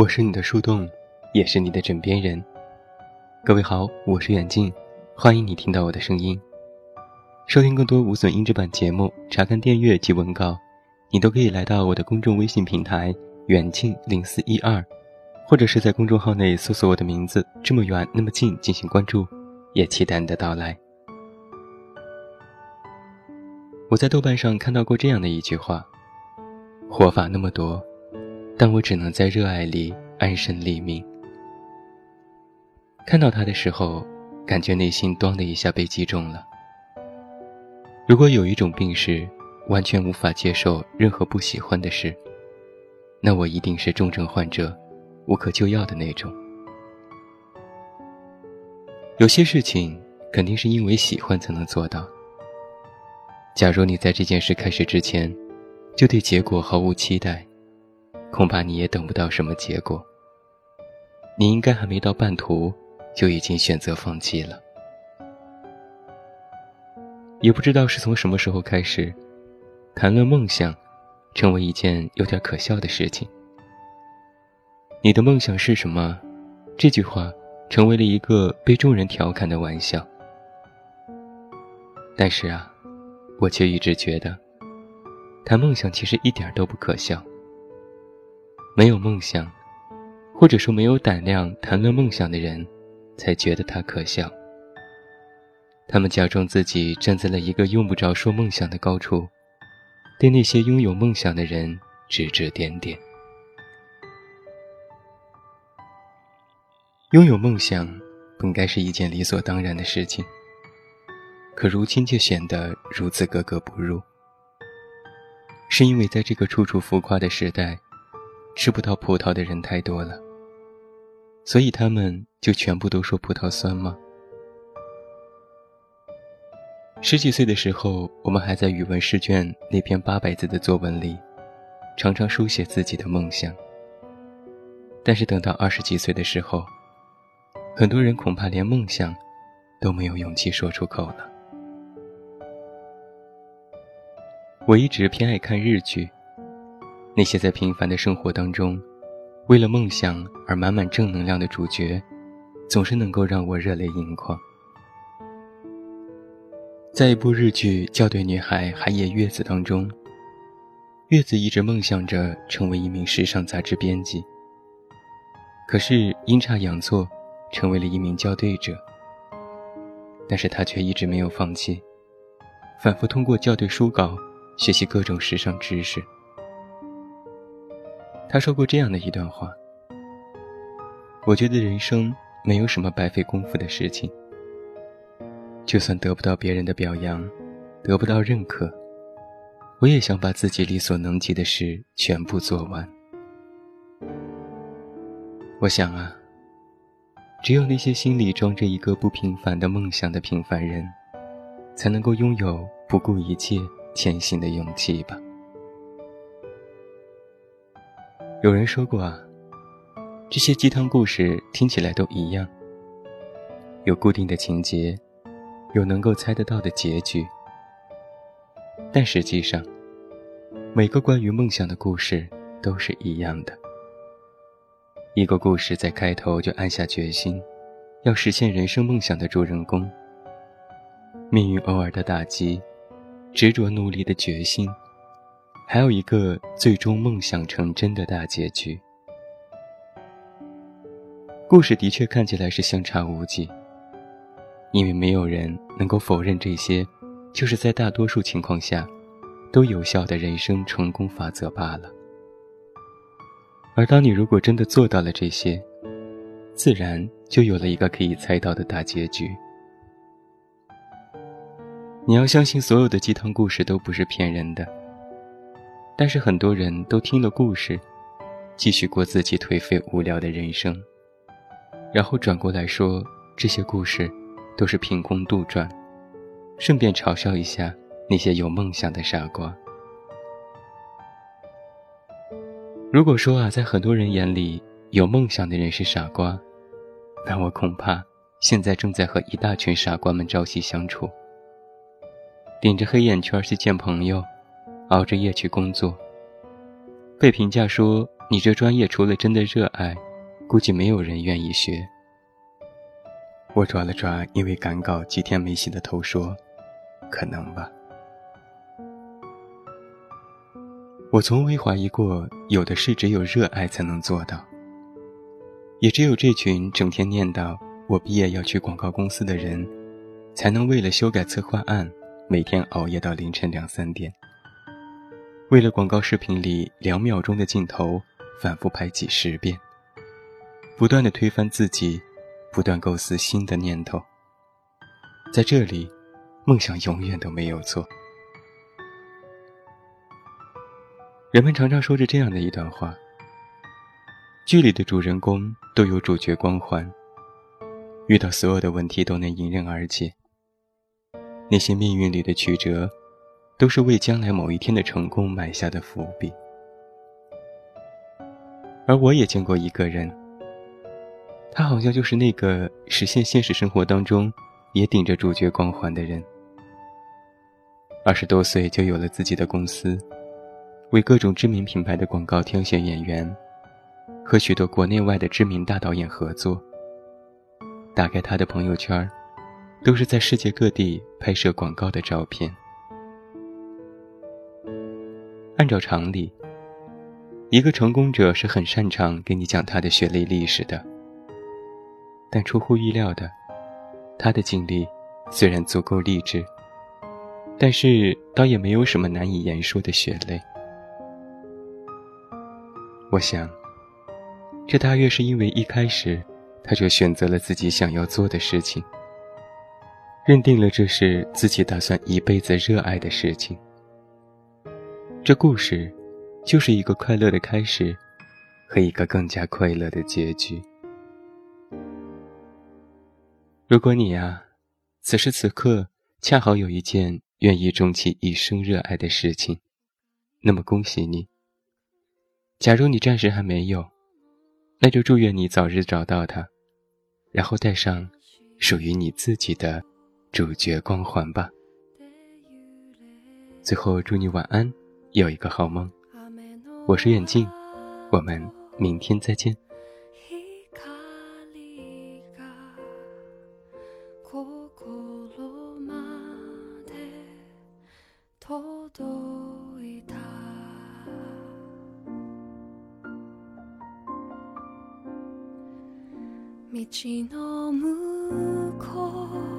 我是你的树洞，也是你的枕边人。各位好，我是远近，欢迎你听到我的声音。收听更多无损音质版节目，查看电阅及文稿，你都可以来到我的公众微信平台远近零四一二，或者是在公众号内搜索我的名字“这么远那么近”进行关注，也期待你的到来。我在豆瓣上看到过这样的一句话：“活法那么多，但我只能在热爱里安身立命。”看到他的时候，感觉内心“咚”的一下被击中了。如果有一种病是完全无法接受任何不喜欢的事，那我一定是重症患者，无可救药的那种。有些事情肯定是因为喜欢才能做到。假如你在这件事开始之前，就对结果毫无期待，恐怕你也等不到什么结果。你应该还没到半途，就已经选择放弃了。也不知道是从什么时候开始，谈论梦想，成为一件有点可笑的事情。你的梦想是什么？这句话成为了一个被众人调侃的玩笑。但是啊。我却一直觉得，谈梦想其实一点都不可笑。没有梦想，或者说没有胆量谈论梦想的人，才觉得他可笑。他们假装自己站在了一个用不着说梦想的高处，对那些拥有梦想的人指指点点。拥有梦想，本该是一件理所当然的事情。可如今却显得如此格格不入，是因为在这个处处浮夸的时代，吃不到葡萄的人太多了，所以他们就全部都说葡萄酸吗？十几岁的时候，我们还在语文试卷那篇八百字的作文里，常常书写自己的梦想。但是等到二十几岁的时候，很多人恐怕连梦想都没有勇气说出口了。我一直偏爱看日剧，那些在平凡的生活当中，为了梦想而满满正能量的主角，总是能够让我热泪盈眶。在一部日剧《校对女孩海野月子》当中，月子一直梦想着成为一名时尚杂志编辑，可是阴差阳错，成为了一名校对者。但是她却一直没有放弃，反复通过校对书稿。学习各种时尚知识。他说过这样的一段话：“我觉得人生没有什么白费功夫的事情。就算得不到别人的表扬，得不到认可，我也想把自己力所能及的事全部做完。我想啊，只有那些心里装着一个不平凡的梦想的平凡人，才能够拥有不顾一切。”前行的勇气吧。有人说过啊，这些鸡汤故事听起来都一样，有固定的情节，有能够猜得到的结局。但实际上，每个关于梦想的故事都是一样的。一个故事在开头就暗下决心，要实现人生梦想的主人公，命运偶尔的打击。执着努力的决心，还有一个最终梦想成真的大结局。故事的确看起来是相差无几，因为没有人能够否认这些，就是在大多数情况下，都有效的人生成功法则罢了。而当你如果真的做到了这些，自然就有了一个可以猜到的大结局。你要相信，所有的鸡汤故事都不是骗人的。但是很多人都听了故事，继续过自己颓废无聊的人生，然后转过来说这些故事都是凭空杜撰，顺便嘲笑一下那些有梦想的傻瓜。如果说啊，在很多人眼里，有梦想的人是傻瓜，那我恐怕现在正在和一大群傻瓜们朝夕相处。顶着黑眼圈去见朋友，熬着夜去工作，被评价说你这专业除了真的热爱，估计没有人愿意学。我抓了抓因为赶稿几天没洗的头，说：“可能吧。”我从未怀疑过，有的事只有热爱才能做到。也只有这群整天念叨我毕业要去广告公司的人，才能为了修改策划案，每天熬夜到凌晨两三点。为了广告视频里两秒钟的镜头，反复拍几十遍，不断的推翻自己，不断构思新的念头。在这里，梦想永远都没有错。人们常常说着这样的一段话。剧里的主人公都有主角光环，遇到所有的问题都能迎刃而解。那些命运里的曲折，都是为将来某一天的成功埋下的伏笔。而我也见过一个人，他好像就是那个实现现实生活当中也顶着主角光环的人。二十多岁就有了自己的公司，为各种知名品牌的广告挑选演员。和许多国内外的知名大导演合作。打开他的朋友圈，都是在世界各地拍摄广告的照片。按照常理，一个成功者是很擅长给你讲他的学历历史的。但出乎意料的，他的经历虽然足够励志，但是倒也没有什么难以言说的血泪。我想。这大约是因为一开始，他就选择了自己想要做的事情，认定了这是自己打算一辈子热爱的事情。这故事，就是一个快乐的开始，和一个更加快乐的结局。如果你呀，此时此刻恰好有一件愿意终其一生热爱的事情，那么恭喜你。假如你暂时还没有，那就祝愿你早日找到他，然后带上属于你自己的主角光环吧。最后祝你晚安，有一个好梦。我是远近，我们明天再见。道の向こう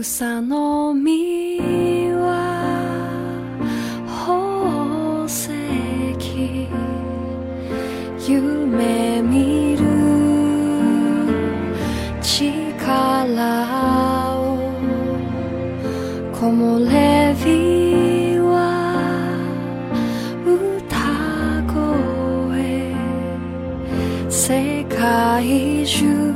草の実は宝石夢見る力を木漏れ日は歌声。世界中